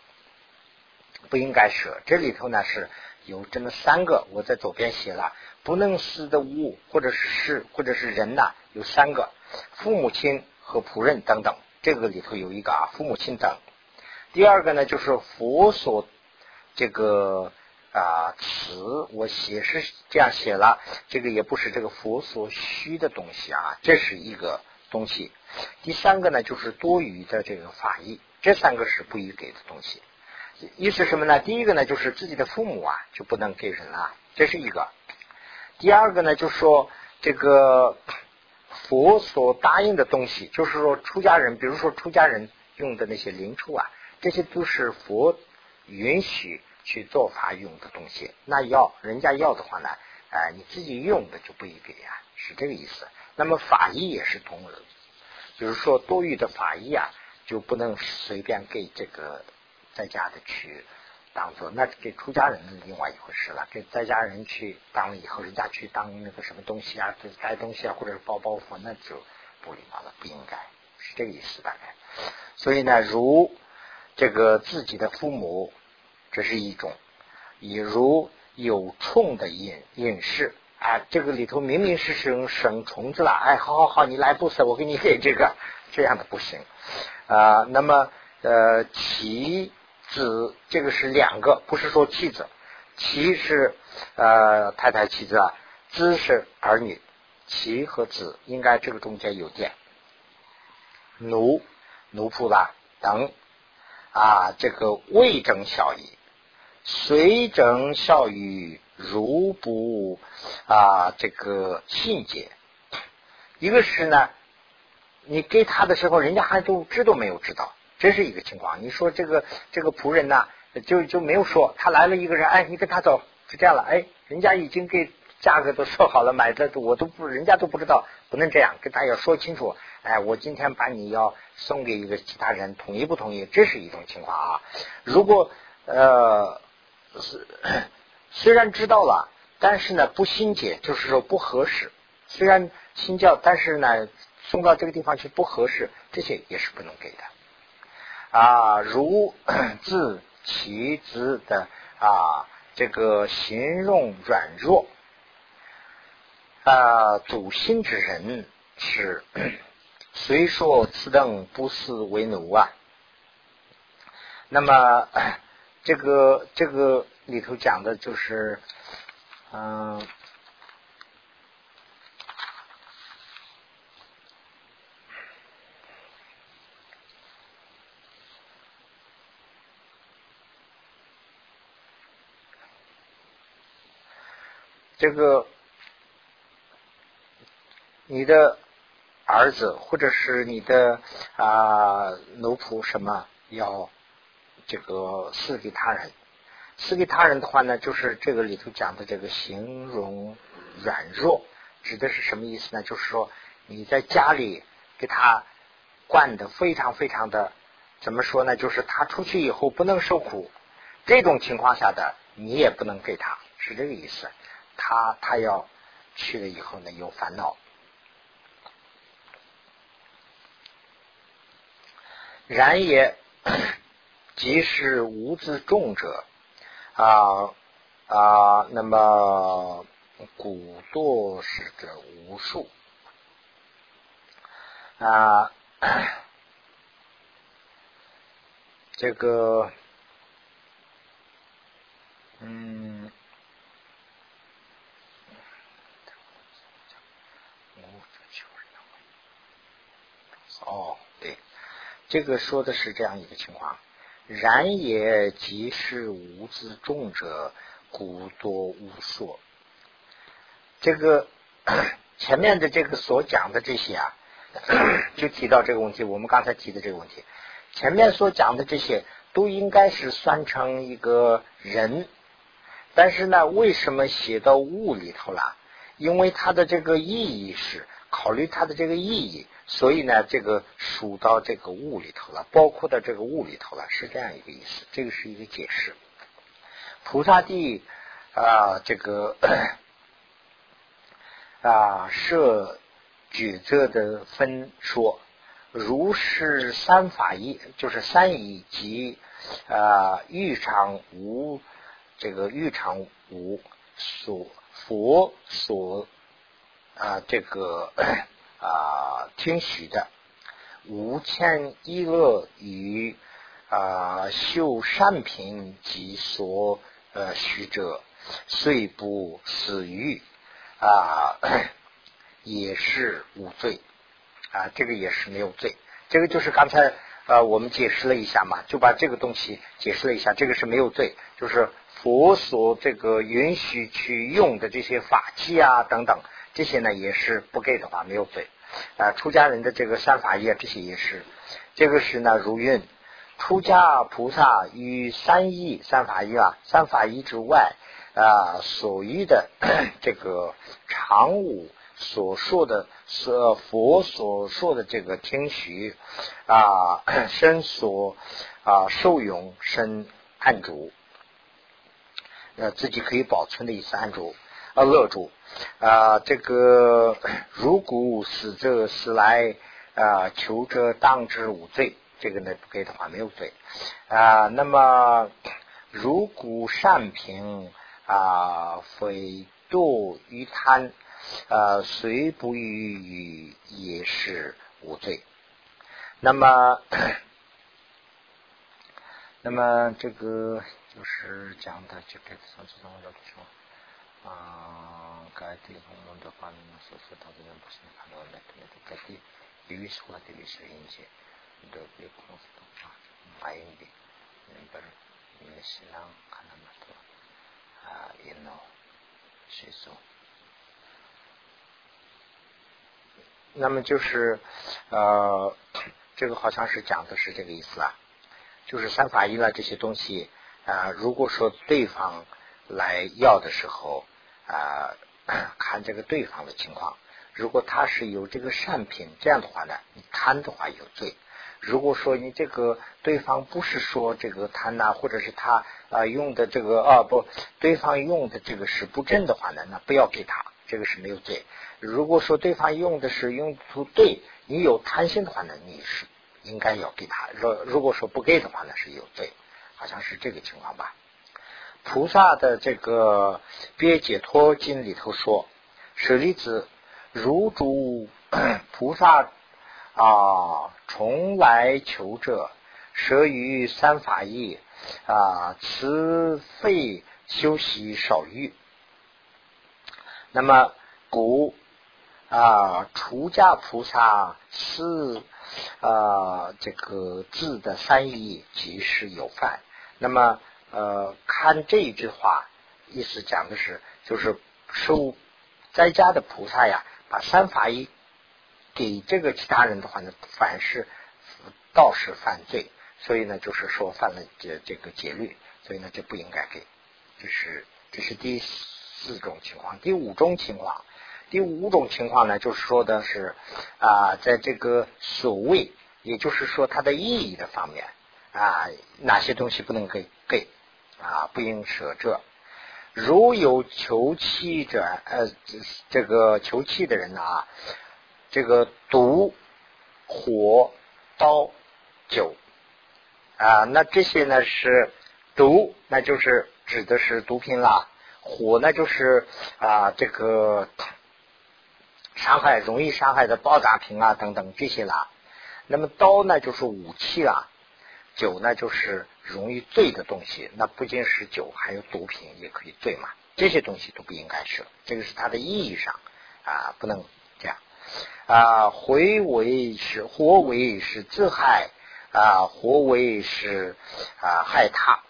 不应该舍，这里头呢是有这么三个，我在左边写了，不能死的物或者是事或者是人呐，有三个，父母亲和仆人等等，这个里头有一个啊，父母亲等。第二个呢就是佛所这个啊词，我写是这样写了，这个也不是这个佛所需的东西啊，这是一个东西。第三个呢就是多余的这个法义，这三个是不予给的东西。意思什么呢？第一个呢，就是自己的父母啊，就不能给人了，这是一个。第二个呢，就说这个佛所答应的东西，就是说出家人，比如说出家人用的那些灵畜啊，这些都是佛允许去做法用的东西。那要人家要的话呢，哎，你自己用的就不予给啊，是这个意思。那么法医也是同的，就是说多余的法医啊，就不能随便给这个。在家的去当做，那给出家人另外一回事了。给在家人去当了以后，人家去当那个什么东西啊，带东西啊，或者是包包袱，那就不礼貌了，不应该是这个意思大概。所以呢，如这个自己的父母，这是一种；以如有虫的隐隐士。啊，这个里头明明是生生虫子了，哎，好好好，你来不死，我给你给这个，这样的不行啊。那么呃，其子这个是两个，不是说妻子，妻是呃太太妻子啊，子是儿女，妻和子应该这个中间有点奴奴仆啦等啊，这个未整效益，随整效益。如不啊，这个信解，一个是呢，你给他的时候，人家还都知都没有知道，这是一个情况。你说这个这个仆人呢，就就没有说他来了一个人，哎，你跟他走，就这样了，哎，人家已经给价格都说好了，买的我都不，人家都不知道，不能这样，跟大家说清楚，哎，我今天把你要送给一个其他人，同意不同意？这是一种情况啊。如果呃是。虽然知道了，但是呢不心解，就是说不合适。虽然心教，但是呢送到这个地方去不合适，这些也是不能给的。啊，如 自其子的啊这个形容软弱啊笃心之人是 虽说此等不思为奴啊，那么这 个这个。里头讲的就是，嗯，这个你的儿子或者是你的啊奴仆什么要这个赐给他人。赐给他人的话呢，就是这个里头讲的这个形容软弱，指的是什么意思呢？就是说你在家里给他惯的非常非常的，怎么说呢？就是他出去以后不能受苦，这种情况下的你也不能给他，是这个意思。他他要去了以后呢，有烦恼。然也，即是无自重者。啊啊，那么古多使者无数啊，这个嗯，哦，对，这个说的是这样一个情况。然也，即是无自重者，故多无所。这个 前面的这个所讲的这些啊，就提到这个问题。我们刚才提的这个问题，前面所讲的这些都应该是算成一个人，但是呢，为什么写到物里头了？因为它的这个意义是考虑它的这个意义。所以呢，这个数到这个物里头了，包括到这个物里头了，是这样一个意思。这个是一个解释。菩萨地啊，这个啊设举则的分说，如是三法一，就是三以及啊欲常无这个欲常无所佛所啊这个。啊，听许的无欠一乐于啊修善品及所呃许者，虽不死欲啊，也是无罪啊，这个也是没有罪。这个就是刚才呃我们解释了一下嘛，就把这个东西解释了一下，这个是没有罪，就是佛所这个允许去用的这些法器啊等等。这些呢也是不给的话没有罪啊，出家人的这个三法业这些也是，这个是呢如运出家菩萨与三义三法义啊三法义之外啊所依的 这个常物所说的是佛所说的这个天许啊，身所啊受用身安住，呃，自己可以保存的意思安住。啊乐主啊，这个如果死者死来啊求者当之无罪，这个呢不给的话没有罪啊，那么。如果善品啊，非堕于贪，啊，虽不于于也是无罪。那么，那么这个就是讲的这个讲到的说啊，该地方弄的话，所说到的人不是看到的，对对，该地由于说的历史因素，都被公司的话反映的，嗯，不是。也是让看那么多啊，也能吸收。那么就是呃，这个好像是讲的是这个意思啊，就是三法一了这些东西啊，如果说对方来要的时候啊，看这个对方的情况，如果他是有这个善品，这样的话呢，你贪的话有罪。如果说你这个对方不是说这个贪呐，或者是他啊用的这个啊不，对方用的这个是不正的话呢，那不要给他，这个是没有罪。如果说对方用的是用途对，你有贪心的话呢，你是应该要给他。如如果说不给的话呢，是有罪，好像是这个情况吧。菩萨的这个《别解脱经》里头说，舍利子，如诸 菩萨。啊，从来求者，舍于三法义啊，慈费修习少欲。那么古啊，出家菩萨是啊，这个字的三义即是有犯。那么呃，看这一句话，意思讲的是，就是受在家的菩萨呀，把三法义。给这个其他人的话呢，凡是道士犯罪，所以呢，就是说犯了这这个戒律，所以呢就不应该给。这是这是第四种情况，第五种情况，第五种情况呢，就是说的是啊，在这个所谓，也就是说它的意义的方面啊，哪些东西不能给给啊，不应舍这。如有求气者，呃，这个求气的人呢啊。这个毒、火、刀、酒啊，那这些呢是毒，那就是指的是毒品啦；火呢就是啊这个伤害容易伤害的爆炸品啊等等这些啦。那么刀呢就是武器啦，酒呢就是容易醉的东西。那不仅是酒，还有毒品也可以醉嘛。这些东西都不应该舍，这个是它的意义上啊，不能这样。啊，回为是或为是自害啊，或为是啊害他，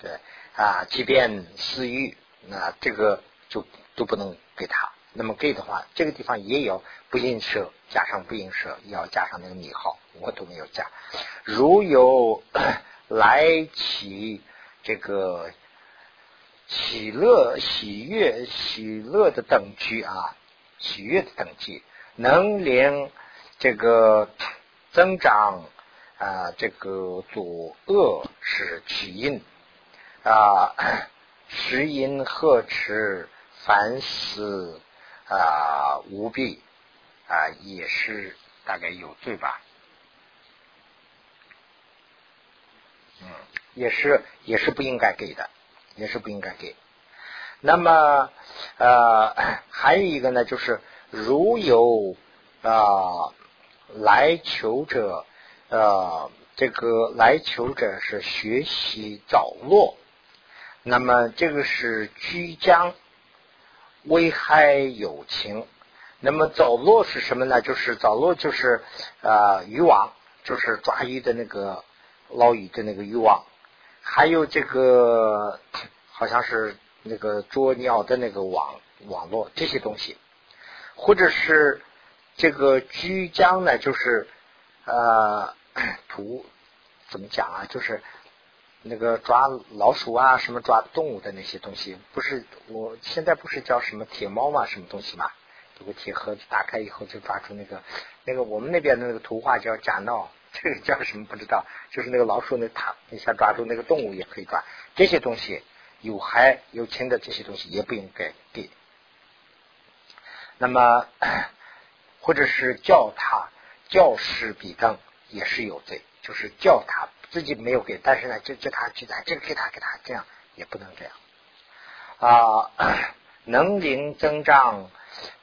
对啊，即便私欲，那这个就都不能给他。那么给的话，这个地方也有不应舍，加上不应舍，要加上那个米号，我都没有加。如有来起这个喜乐、喜悦、喜乐的等级啊，喜悦的等级。能令这个增长啊，这个阻恶是起因啊，食因呵持凡思啊无弊啊，也是大概有罪吧？嗯，也是也是不应该给的，也是不应该给。那么呃，还有一个呢，就是。如有啊来求者，呃，这个来求者是学习早落，那么这个是居将危害友情。那么早落是什么呢？就是早落就是啊渔网，就是抓鱼的那个捞鱼的那个渔网，还有这个好像是那个捉鸟的那个网网络这些东西。或者是这个居江呢，就是呃，图怎么讲啊？就是那个抓老鼠啊，什么抓动物的那些东西，不是我现在不是叫什么铁猫嘛，什么东西嘛？有个铁盒子，打开以后就抓住那个那个我们那边的那个图画叫假闹，这个叫什么不知道，就是那个老鼠那它一下抓住那个动物也可以抓，这些东西有害有轻的这些东西也不应该给。那么或者是叫他教师比登也是有罪，就是叫他自己没有给，但是呢就叫他去打这个给他给他这样也不能这样啊，能灵增长。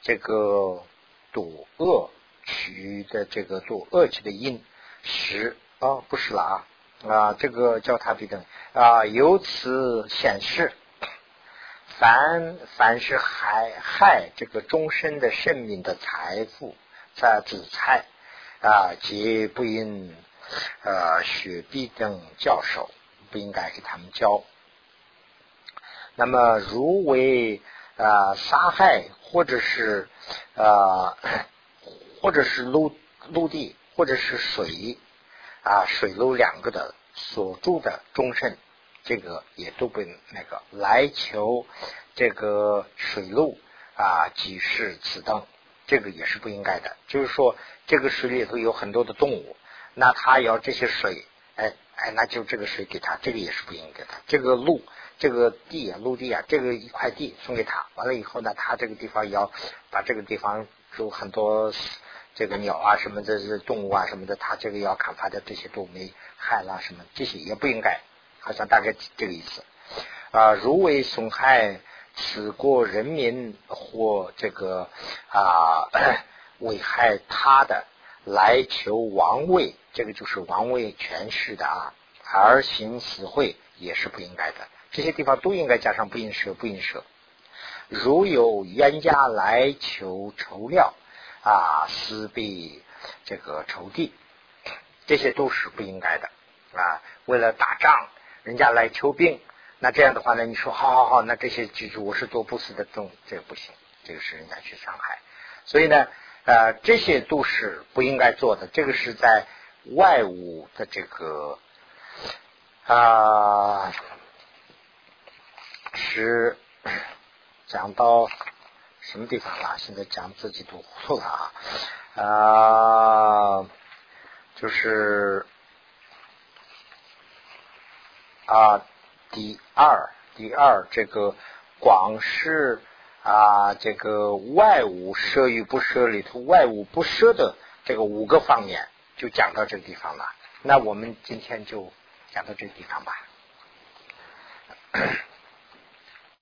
这个赌恶取的这个赌恶取的因十啊不是了啊啊这个叫他比等啊由此显示，凡凡是害害这个终身的生命的财富在子财啊皆不应呃雪碧等教授不应该给他们教。那么如为啊杀害。或者是啊，或者是陆陆地，或者是水啊，水陆两个的所住的终身，这个也都不那个来求这个水陆啊，即是此等，这个也是不应该的。就是说，这个水里头有很多的动物，那他要这些水，哎哎，那就这个水给他，这个也是不应该的。这个路。这个地啊，陆地啊，这个一块地送给他，完了以后呢，他这个地方要把这个地方有很多这个鸟啊什么的，这动物啊什么的，他这个要砍伐的这些都没害了什么，这些也不应该，好像大概这个意思啊。如为损害此国人民或这个啊危害他的来求王位，这个就是王位权势的啊，而行死会也是不应该的。这些地方都应该加上不应舍，不应舍。如有冤家来求酬料啊，私必这个仇敌，这些都是不应该的啊。为了打仗，人家来求兵，那这样的话呢，你说好好好，那这些记住我是做不死的种，这个不行，这个是人家去伤害。所以呢，呃，这些都是不应该做的。这个是在外物的这个啊。是讲到什么地方了？现在讲自己都糊涂了啊！啊，就是啊，第二，第二这个广是啊，这个外物摄与不摄里头，外物不摄的这个五个方面，就讲到这个地方了。那我们今天就讲到这个地方吧。